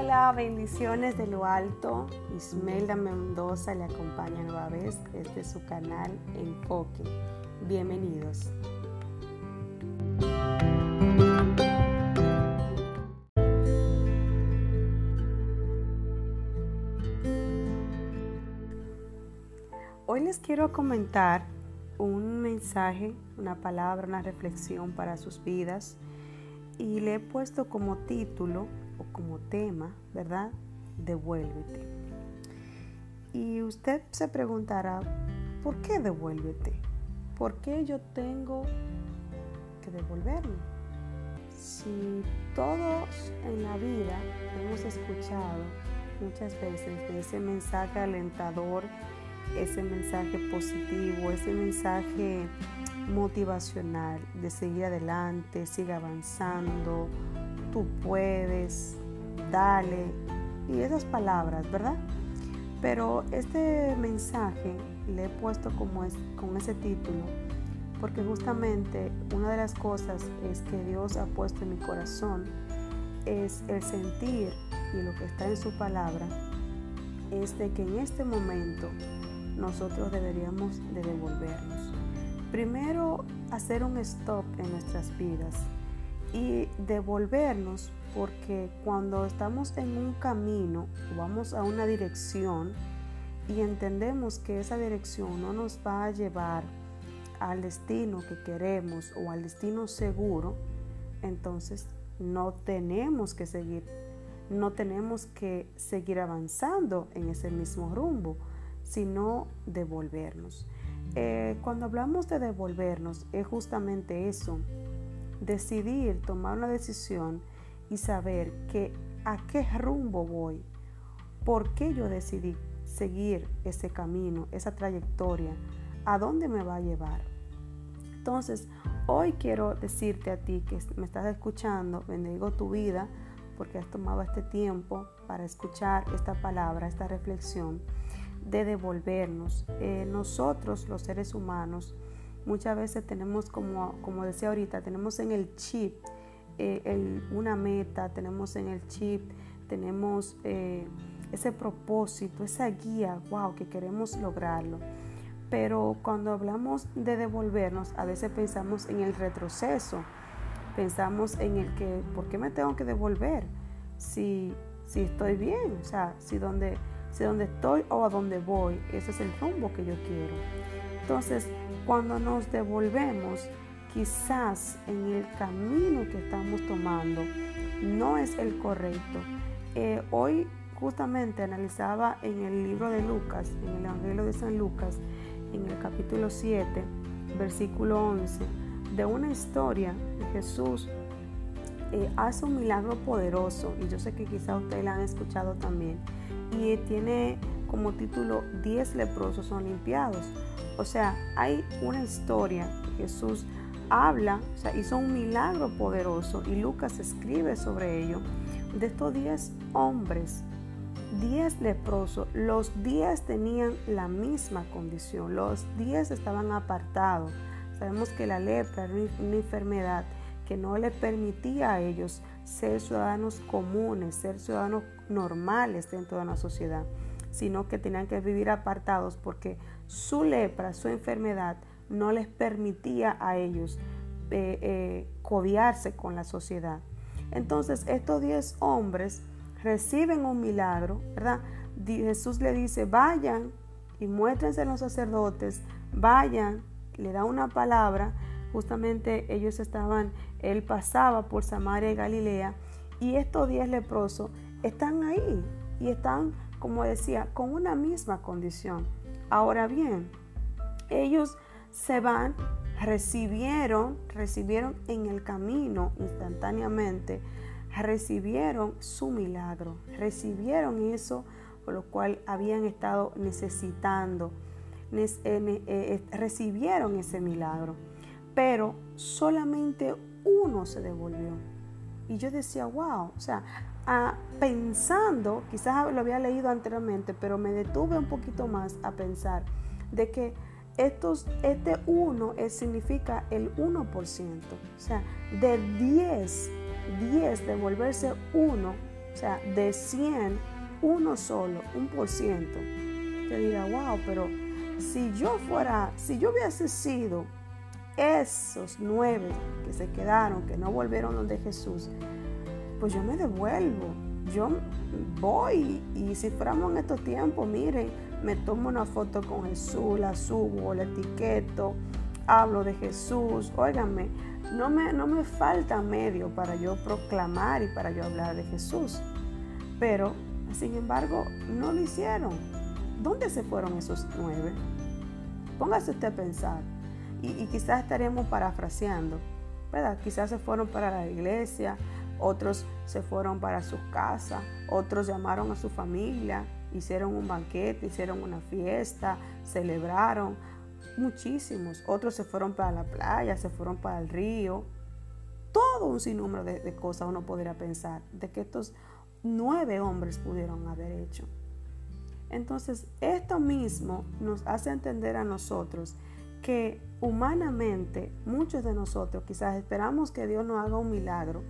Hola, bendiciones de lo alto. Ismelda Mendoza le acompaña nueva vez. Es su canal Enfoque. Bienvenidos. Hoy les quiero comentar un mensaje, una palabra, una reflexión para sus vidas y le he puesto como título o como tema, ¿verdad? Devuélvete. Y usted se preguntará, ¿por qué devuélvete? ¿Por qué yo tengo que devolverme? Si todos en la vida hemos escuchado muchas veces ese mensaje alentador, ese mensaje positivo, ese mensaje motivacional de seguir adelante, sigue avanzando, tú puedes, dale, y esas palabras, ¿verdad? Pero este mensaje le he puesto como es, con ese título porque justamente una de las cosas es que Dios ha puesto en mi corazón es el sentir y lo que está en su palabra es de que en este momento nosotros deberíamos de devolvernos. Primero, hacer un stop en nuestras vidas y devolvernos porque cuando estamos en un camino, vamos a una dirección y entendemos que esa dirección no nos va a llevar al destino que queremos o al destino seguro, entonces no tenemos que seguir, no tenemos que seguir avanzando en ese mismo rumbo, sino devolvernos. Eh, cuando hablamos de devolvernos, es justamente eso, decidir, tomar una decisión y saber que a qué rumbo voy, por qué yo decidí seguir ese camino, esa trayectoria, a dónde me va a llevar. Entonces, hoy quiero decirte a ti que me estás escuchando, bendigo tu vida porque has tomado este tiempo para escuchar esta palabra, esta reflexión de devolvernos. Eh, nosotros, los seres humanos, muchas veces tenemos, como, como decía ahorita, tenemos en el chip eh, una meta, tenemos en el chip, tenemos eh, ese propósito, esa guía, wow, que queremos lograrlo. Pero cuando hablamos de devolvernos, a veces pensamos en el retroceso, pensamos en el que, ¿por qué me tengo que devolver? Si, si estoy bien, o sea, si donde si donde estoy o a donde voy, ese es el rumbo que yo quiero. Entonces, cuando nos devolvemos, quizás en el camino que estamos tomando no es el correcto. Eh, hoy justamente analizaba en el libro de Lucas, en el Evangelio de San Lucas, en el capítulo 7, versículo 11, de una historia de Jesús eh, hace un milagro poderoso y yo sé que quizá ustedes la han escuchado también y tiene como título 10 leprosos son limpiados. O sea, hay una historia que Jesús habla, o sea, hizo un milagro poderoso y Lucas escribe sobre ello. De estos 10 hombres, 10 leprosos, los 10 tenían la misma condición, los 10 estaban apartados. Sabemos que la lepra era una enfermedad que no le permitía a ellos ser ciudadanos comunes, ser ciudadanos normales dentro de la sociedad, sino que tenían que vivir apartados porque su lepra, su enfermedad, no les permitía a ellos eh, eh, codiarse con la sociedad. Entonces estos diez hombres reciben un milagro, ¿verdad? Jesús le dice, vayan y muéstrense a los sacerdotes, vayan, le da una palabra, justamente ellos estaban, él pasaba por Samaria y Galilea, y estos diez leprosos están ahí y están, como decía, con una misma condición. Ahora bien, ellos se van, recibieron, recibieron en el camino instantáneamente, recibieron su milagro, recibieron eso por lo cual habían estado necesitando, eh, eh, recibieron ese milagro, pero solamente uno se devolvió. Y yo decía, wow, o sea, pensando, quizás lo había leído anteriormente, pero me detuve un poquito más a pensar de que estos, este 1 significa el 1%. O sea, de 10, 10 devolverse 1, o sea, de 100, uno solo, un por ciento, te dirá, wow, pero si yo fuera, si yo hubiese sido esos nueve que se quedaron, que no volvieron donde Jesús, pues yo me devuelvo. Yo voy y si fuéramos en estos tiempos, miren, me tomo una foto con Jesús, la subo, la etiqueto, hablo de Jesús. Óiganme, no me, no me falta medio para yo proclamar y para yo hablar de Jesús. Pero, sin embargo, no lo hicieron. ¿Dónde se fueron esos nueve? Póngase usted a pensar. Y, y quizás estaremos parafraseando. ¿verdad? Quizás se fueron para la iglesia, otros se fueron para sus casas, otros llamaron a su familia, hicieron un banquete, hicieron una fiesta, celebraron, muchísimos. Otros se fueron para la playa, se fueron para el río. Todo un sinnúmero de, de cosas uno podría pensar de que estos nueve hombres pudieron haber hecho. Entonces, esto mismo nos hace entender a nosotros que humanamente muchos de nosotros quizás esperamos que Dios nos haga un milagro,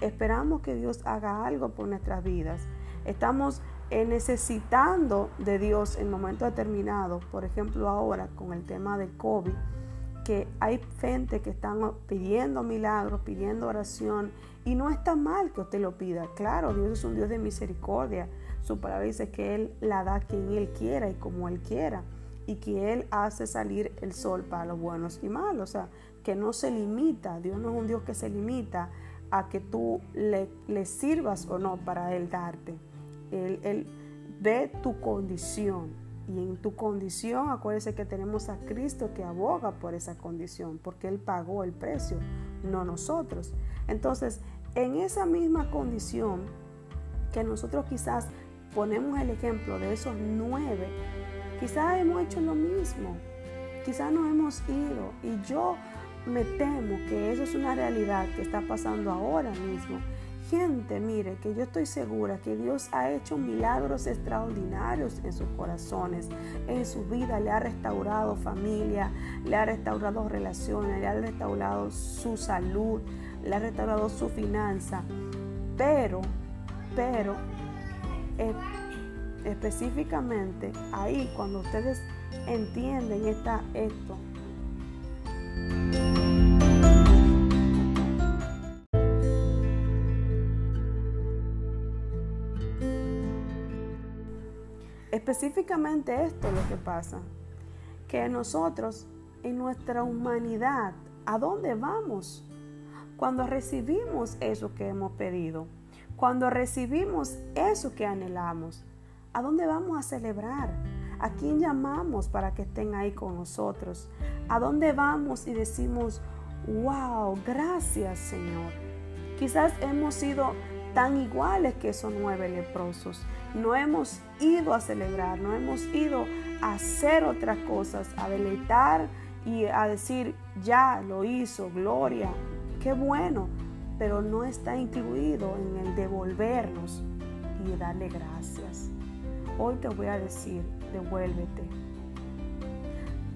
esperamos que Dios haga algo por nuestras vidas, estamos necesitando de Dios en momentos determinados, por ejemplo ahora con el tema del COVID, que hay gente que están pidiendo milagros, pidiendo oración, y no está mal que usted lo pida. Claro, Dios es un Dios de misericordia. Su palabra dice que Él la da quien Él quiera y como Él quiera y que Él hace salir el sol para los buenos y malos. O sea, que no se limita, Dios no es un Dios que se limita a que tú le sirvas o no para Él darte. Él, ve tu condición y en tu condición acuérdese que tenemos a Cristo que aboga por esa condición porque Él pagó el precio, no nosotros. Entonces, en esa misma condición que nosotros quizás ponemos el ejemplo de esos nueve Quizás hemos hecho lo mismo, quizás nos hemos ido y yo me temo que eso es una realidad que está pasando ahora mismo. Gente, mire, que yo estoy segura que Dios ha hecho milagros extraordinarios en sus corazones, en su vida, le ha restaurado familia, le ha restaurado relaciones, le ha restaurado su salud, le ha restaurado su finanza. Pero, pero, eh, específicamente ahí cuando ustedes entienden esta, esto. Específicamente esto es lo que pasa, que nosotros en nuestra humanidad, ¿a dónde vamos? Cuando recibimos eso que hemos pedido, cuando recibimos eso que anhelamos, ¿A dónde vamos a celebrar? ¿A quién llamamos para que estén ahí con nosotros? ¿A dónde vamos y decimos, wow, gracias Señor? Quizás hemos sido tan iguales que esos nueve leprosos. No hemos ido a celebrar, no hemos ido a hacer otras cosas, a deleitar y a decir, ya lo hizo, gloria, qué bueno, pero no está incluido en el devolvernos y darle gracias. Hoy te voy a decir, devuélvete.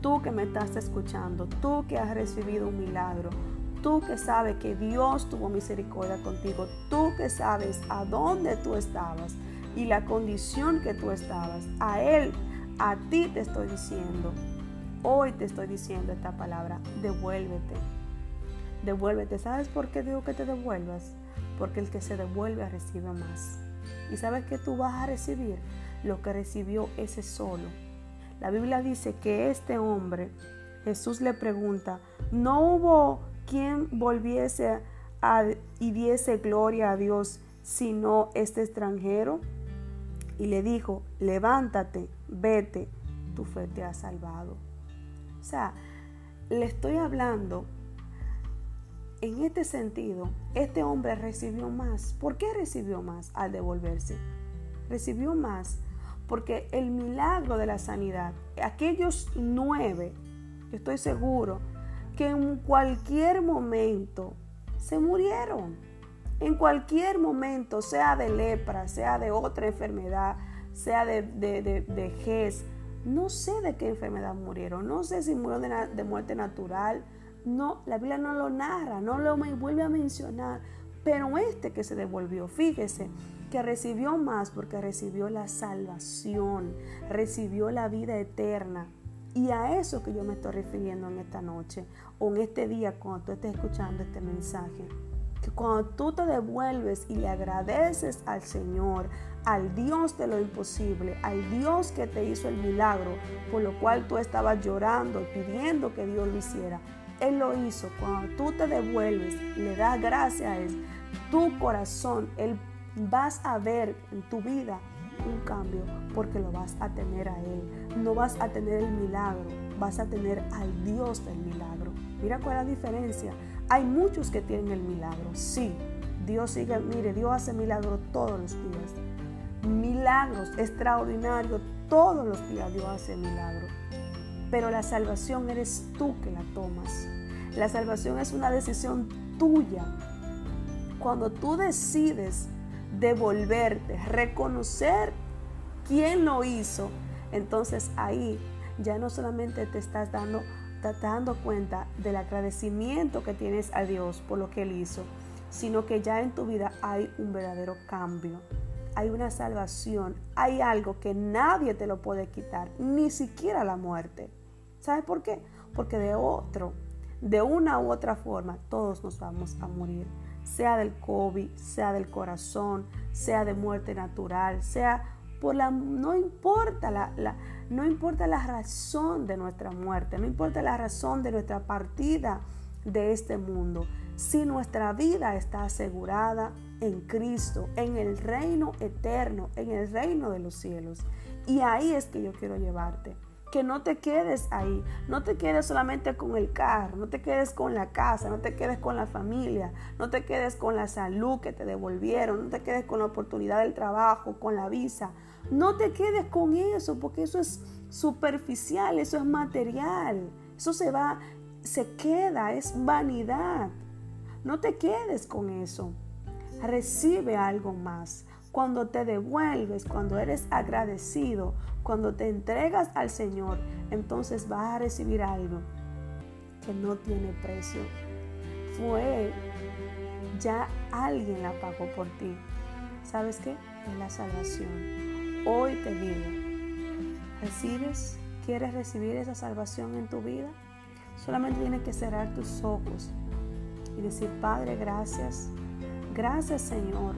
Tú que me estás escuchando, tú que has recibido un milagro, tú que sabes que Dios tuvo misericordia contigo, tú que sabes a dónde tú estabas y la condición que tú estabas, a Él, a ti te estoy diciendo, hoy te estoy diciendo esta palabra, devuélvete. Devuélvete. ¿Sabes por qué digo que te devuelvas? Porque el que se devuelve recibe más. ¿Y sabes que tú vas a recibir? lo que recibió ese solo. La Biblia dice que este hombre, Jesús le pregunta, ¿no hubo quien volviese y diese gloria a Dios sino este extranjero? Y le dijo, levántate, vete, tu fe te ha salvado. O sea, le estoy hablando en este sentido, este hombre recibió más. ¿Por qué recibió más al devolverse? Recibió más porque el milagro de la sanidad, aquellos nueve, estoy seguro que en cualquier momento se murieron. En cualquier momento, sea de lepra, sea de otra enfermedad, sea de, de, de, no sé de qué enfermedad murieron, no sé si murieron de, de muerte natural, no, la Biblia no lo narra, no lo vuelve a mencionar, pero este que se devolvió, fíjese, que recibió más porque recibió la salvación, recibió la vida eterna. Y a eso que yo me estoy refiriendo en esta noche o en este día cuando tú estés escuchando este mensaje. Que cuando tú te devuelves y le agradeces al Señor, al Dios de lo imposible, al Dios que te hizo el milagro, por lo cual tú estabas llorando, pidiendo que Dios lo hiciera. Él lo hizo. Cuando tú te devuelves, le das gracias a Él, tu corazón, Él vas a ver en tu vida un cambio porque lo vas a tener a Él. No vas a tener el milagro, vas a tener al Dios del milagro. Mira cuál es la diferencia. Hay muchos que tienen el milagro, sí. Dios sigue, mire, Dios hace milagros todos los días milagros extraordinarios. Todos los días Dios hace milagros. Pero la salvación eres tú que la tomas. La salvación es una decisión tuya. Cuando tú decides devolverte, reconocer quién lo hizo, entonces ahí ya no solamente te estás dando, te dando cuenta del agradecimiento que tienes a Dios por lo que Él hizo, sino que ya en tu vida hay un verdadero cambio hay una salvación, hay algo que nadie te lo puede quitar, ni siquiera la muerte. ¿Sabes por qué? Porque de otro, de una u otra forma, todos nos vamos a morir. Sea del COVID, sea del corazón, sea de muerte natural, sea por la... No importa la, la, no importa la razón de nuestra muerte, no importa la razón de nuestra partida de este mundo. Si nuestra vida está asegurada en Cristo, en el reino eterno, en el reino de los cielos. Y ahí es que yo quiero llevarte. Que no te quedes ahí, no te quedes solamente con el carro, no te quedes con la casa, no te quedes con la familia, no te quedes con la salud que te devolvieron, no te quedes con la oportunidad del trabajo, con la visa. No te quedes con eso, porque eso es superficial, eso es material, eso se va, se queda, es vanidad. No te quedes con eso recibe algo más. Cuando te devuelves, cuando eres agradecido, cuando te entregas al Señor, entonces vas a recibir algo que no tiene precio. Fue, ya alguien la pagó por ti. ¿Sabes qué? Es la salvación. Hoy te digo, ¿recibes? ¿Quieres recibir esa salvación en tu vida? Solamente tienes que cerrar tus ojos y decir, Padre, gracias Gracias Señor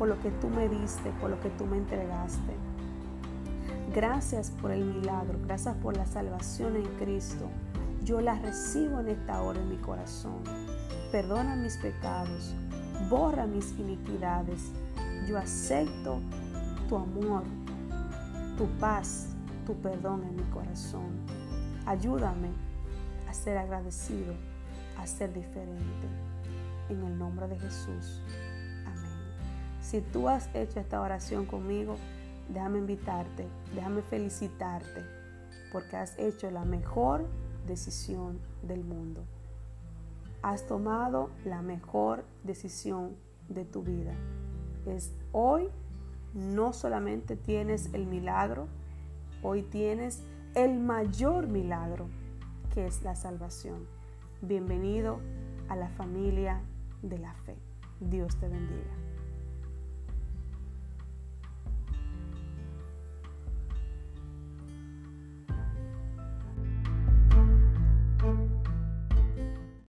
por lo que tú me diste, por lo que tú me entregaste. Gracias por el milagro, gracias por la salvación en Cristo. Yo la recibo en esta hora en mi corazón. Perdona mis pecados, borra mis iniquidades. Yo acepto tu amor, tu paz, tu perdón en mi corazón. Ayúdame a ser agradecido, a ser diferente en el nombre de Jesús. Si tú has hecho esta oración conmigo, déjame invitarte, déjame felicitarte, porque has hecho la mejor decisión del mundo. Has tomado la mejor decisión de tu vida. Es hoy no solamente tienes el milagro, hoy tienes el mayor milagro, que es la salvación. Bienvenido a la familia de la fe. Dios te bendiga.